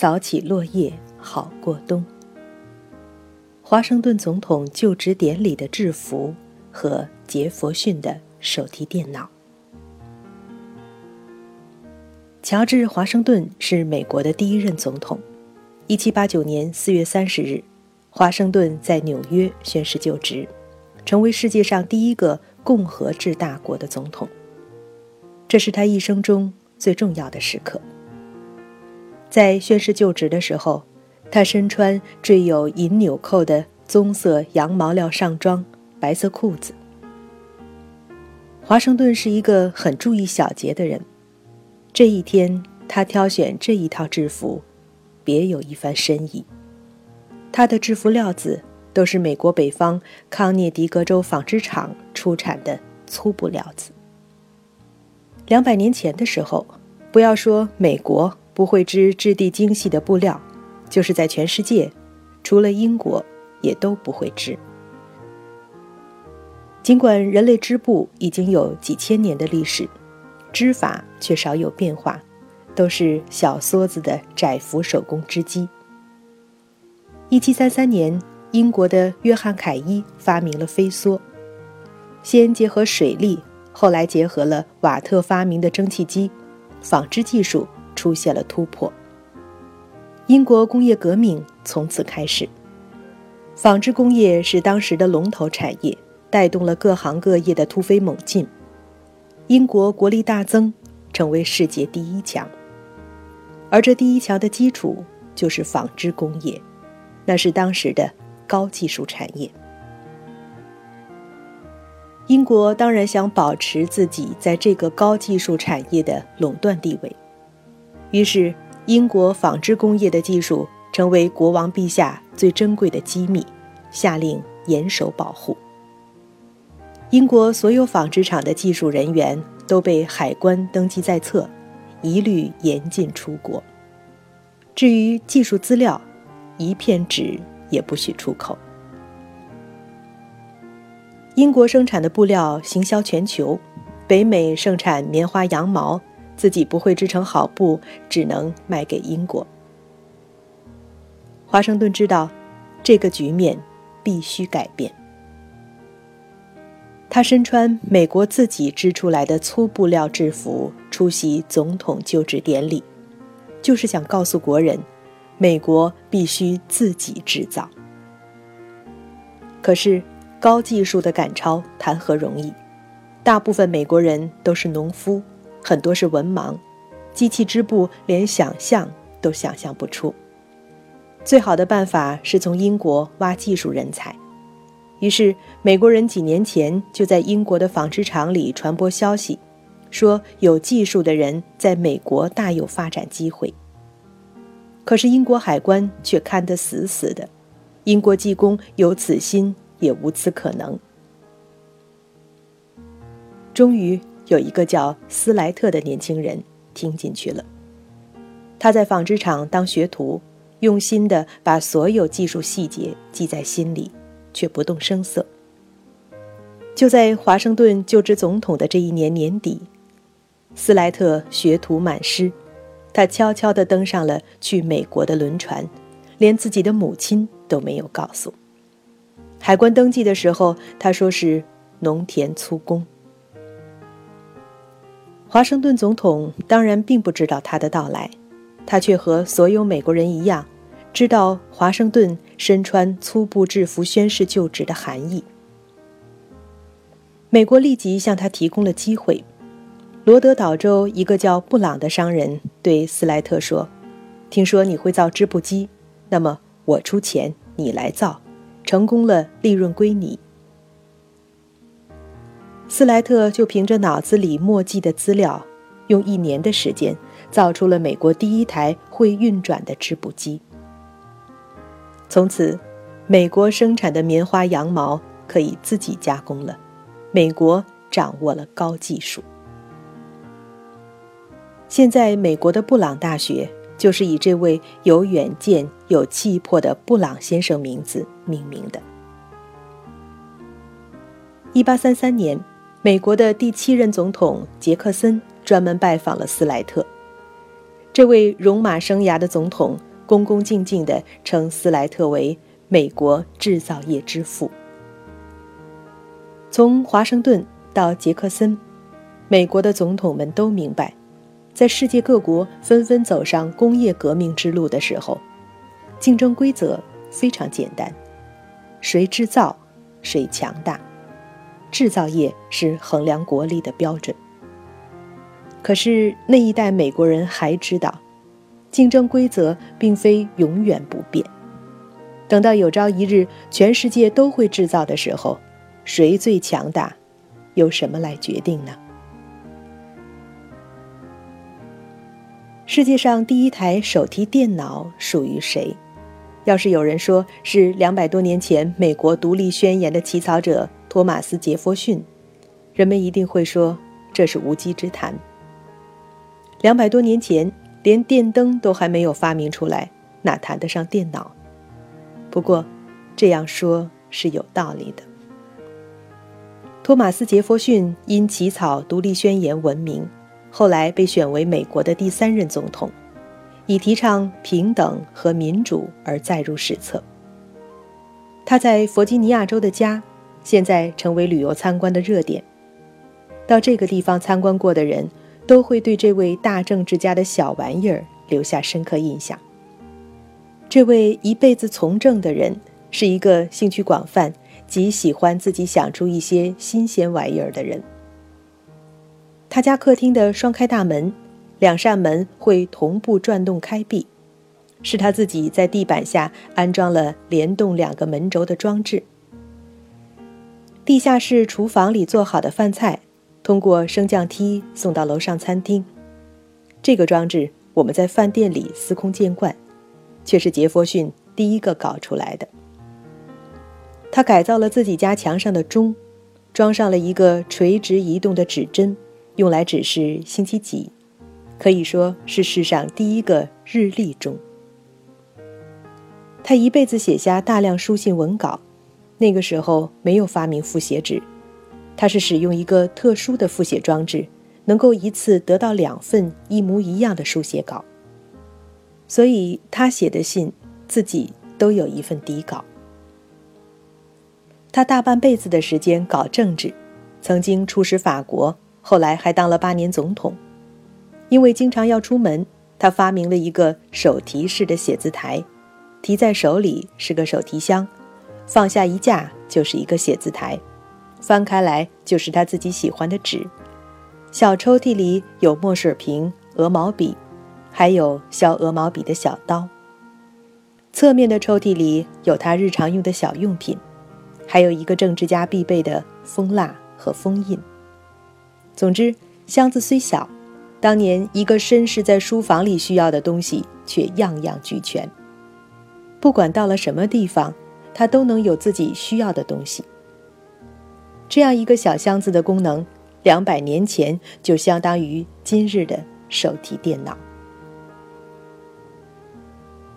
扫起落叶好过冬。华盛顿总统就职典礼的制服和杰佛逊的手提电脑。乔治·华盛顿是美国的第一任总统。1789年4月30日，华盛顿在纽约宣誓就职，成为世界上第一个共和制大国的总统。这是他一生中最重要的时刻。在宣誓就职的时候。他身穿缀有银纽扣的棕色羊毛料上装，白色裤子。华盛顿是一个很注意小节的人，这一天他挑选这一套制服，别有一番深意。他的制服料子都是美国北方康涅狄格州纺织厂出产的粗布料子。两百年前的时候，不要说美国不会织质地精细的布料。就是在全世界，除了英国，也都不会织。尽管人类织布已经有几千年的历史，织法却少有变化，都是小梭子的窄幅手工织机。一七三三年，英国的约翰凯伊发明了飞梭，先结合水力，后来结合了瓦特发明的蒸汽机，纺织技术出现了突破。英国工业革命从此开始，纺织工业是当时的龙头产业，带动了各行各业的突飞猛进。英国国力大增，成为世界第一强。而这第一强的基础就是纺织工业，那是当时的高技术产业。英国当然想保持自己在这个高技术产业的垄断地位，于是。英国纺织工业的技术成为国王陛下最珍贵的机密，下令严守保护。英国所有纺织厂的技术人员都被海关登记在册，一律严禁出国。至于技术资料，一片纸也不许出口。英国生产的布料行销全球，北美盛产棉花、羊毛。自己不会织成好布，只能卖给英国。华盛顿知道，这个局面必须改变。他身穿美国自己织出来的粗布料制服出席总统就职典礼，就是想告诉国人，美国必须自己制造。可是，高技术的赶超谈何容易？大部分美国人都是农夫。很多是文盲，机器织布连想象都想象不出。最好的办法是从英国挖技术人才。于是，美国人几年前就在英国的纺织厂里传播消息，说有技术的人在美国大有发展机会。可是英国海关却看得死死的，英国技工有此心也无此可能。终于。有一个叫斯莱特的年轻人听进去了。他在纺织厂当学徒，用心地把所有技术细节记在心里，却不动声色。就在华盛顿就职总统的这一年年底，斯莱特学徒满师，他悄悄地登上了去美国的轮船，连自己的母亲都没有告诉。海关登记的时候，他说是农田粗工。华盛顿总统当然并不知道他的到来，他却和所有美国人一样，知道华盛顿身穿粗布制服宣誓就职的含义。美国立即向他提供了机会。罗德岛州一个叫布朗的商人对斯莱特说：“听说你会造织布机，那么我出钱，你来造，成功了，利润归你。”斯莱特就凭着脑子里墨迹的资料，用一年的时间造出了美国第一台会运转的织布机。从此，美国生产的棉花、羊毛可以自己加工了，美国掌握了高技术。现在，美国的布朗大学就是以这位有远见、有气魄的布朗先生名字命名的。一八三三年。美国的第七任总统杰克森专门拜访了斯莱特。这位戎马生涯的总统恭恭敬敬地称斯莱特为美国制造业之父。从华盛顿到杰克森，美国的总统们都明白，在世界各国纷纷走上工业革命之路的时候，竞争规则非常简单：谁制造，谁强大。制造业是衡量国力的标准。可是那一代美国人还知道，竞争规则并非永远不变。等到有朝一日全世界都会制造的时候，谁最强大，由什么来决定呢？世界上第一台手提电脑属于谁？要是有人说是两百多年前美国独立宣言的起草者托马斯·杰弗逊，人们一定会说这是无稽之谈。两百多年前，连电灯都还没有发明出来，哪谈得上电脑？不过，这样说是有道理的。托马斯·杰弗逊因起草独立宣言闻名，后来被选为美国的第三任总统，以提倡平等和民主而载入史册。他在弗吉尼亚州的家，现在成为旅游参观的热点。到这个地方参观过的人。都会对这位大政治家的小玩意儿留下深刻印象。这位一辈子从政的人是一个兴趣广泛、极喜欢自己想出一些新鲜玩意儿的人。他家客厅的双开大门，两扇门会同步转动开闭，是他自己在地板下安装了联动两个门轴的装置。地下室厨房里做好的饭菜。通过升降梯送到楼上餐厅，这个装置我们在饭店里司空见惯，却是杰弗逊第一个搞出来的。他改造了自己家墙上的钟，装上了一个垂直移动的指针，用来指示星期几，可以说是世上第一个日历钟。他一辈子写下大量书信文稿，那个时候没有发明复写纸。他是使用一个特殊的复写装置，能够一次得到两份一模一样的书写稿。所以他写的信自己都有一份底稿。他大半辈子的时间搞政治，曾经出使法国，后来还当了八年总统。因为经常要出门，他发明了一个手提式的写字台，提在手里是个手提箱，放下一架就是一个写字台。翻开来就是他自己喜欢的纸，小抽屉里有墨水瓶、鹅毛笔，还有削鹅毛笔的小刀。侧面的抽屉里有他日常用的小用品，还有一个政治家必备的封蜡和封印。总之，箱子虽小，当年一个绅士在书房里需要的东西却样样俱全。不管到了什么地方，他都能有自己需要的东西。这样一个小箱子的功能，两百年前就相当于今日的手提电脑。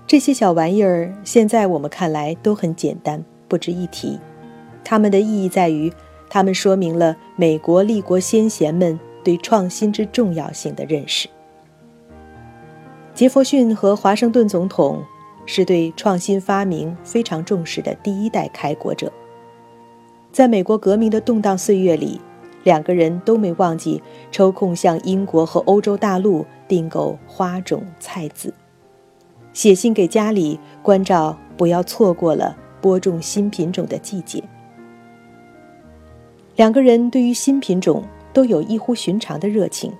这些小玩意儿现在我们看来都很简单，不值一提。它们的意义在于，它们说明了美国立国先贤们对创新之重要性的认识。杰弗逊和华盛顿总统是对创新发明非常重视的第一代开国者。在美国革命的动荡岁月里，两个人都没忘记抽空向英国和欧洲大陆订购花种、菜籽，写信给家里关照不要错过了播种新品种的季节。两个人对于新品种都有异乎寻常的热情。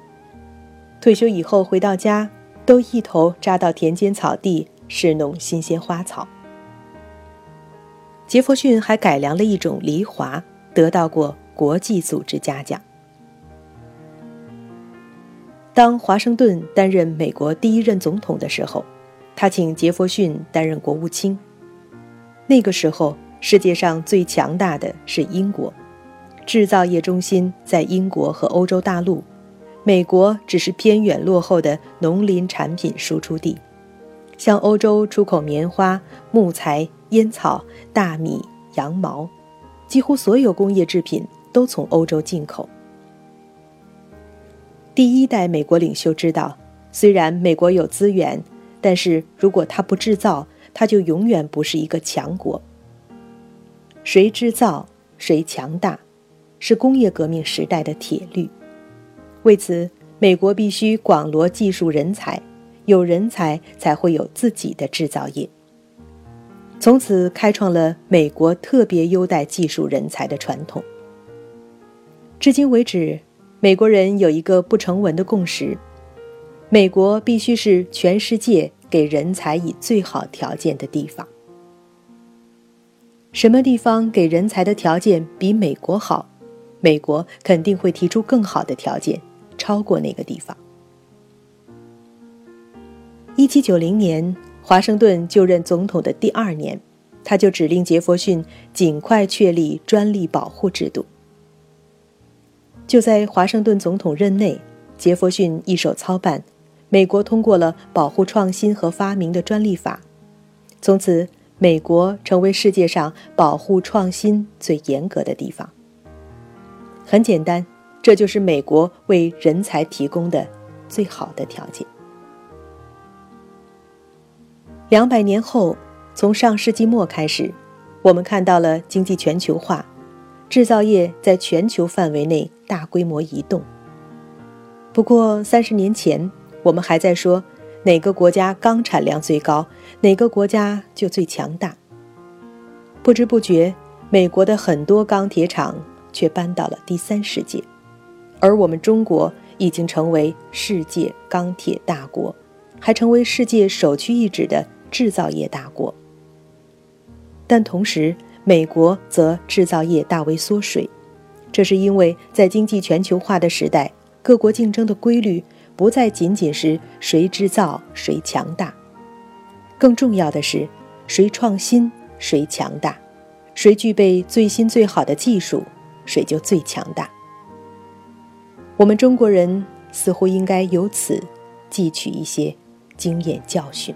退休以后回到家，都一头扎到田间草地侍弄新鲜花草。杰弗逊还改良了一种梨华，得到过国际组织嘉奖。当华盛顿担任美国第一任总统的时候，他请杰弗逊担任国务卿。那个时候，世界上最强大的是英国，制造业中心在英国和欧洲大陆，美国只是偏远落后的农林产品输出地，向欧洲出口棉花、木材。烟草、大米、羊毛，几乎所有工业制品都从欧洲进口。第一代美国领袖知道，虽然美国有资源，但是如果它不制造，它就永远不是一个强国。谁制造，谁强大，是工业革命时代的铁律。为此，美国必须广罗技术人才，有人才才会有自己的制造业。从此开创了美国特别优待技术人才的传统。至今为止，美国人有一个不成文的共识：美国必须是全世界给人才以最好条件的地方。什么地方给人才的条件比美国好，美国肯定会提出更好的条件，超过那个地方。一七九零年。华盛顿就任总统的第二年，他就指令杰弗逊尽快确立专利保护制度。就在华盛顿总统任内，杰弗逊一手操办，美国通过了保护创新和发明的专利法，从此美国成为世界上保护创新最严格的地方。很简单，这就是美国为人才提供的最好的条件。两百年后，从上世纪末开始，我们看到了经济全球化，制造业在全球范围内大规模移动。不过，三十年前，我们还在说哪个国家钢产量最高，哪个国家就最强大。不知不觉，美国的很多钢铁厂却搬到了第三世界，而我们中国已经成为世界钢铁大国，还成为世界首屈一指的。制造业大国，但同时，美国则制造业大为缩水。这是因为在经济全球化的时代，各国竞争的规律不再仅仅是谁制造谁强大，更重要的是谁创新谁强大，谁具备最新最好的技术，谁就最强大。我们中国人似乎应该由此汲取一些经验教训。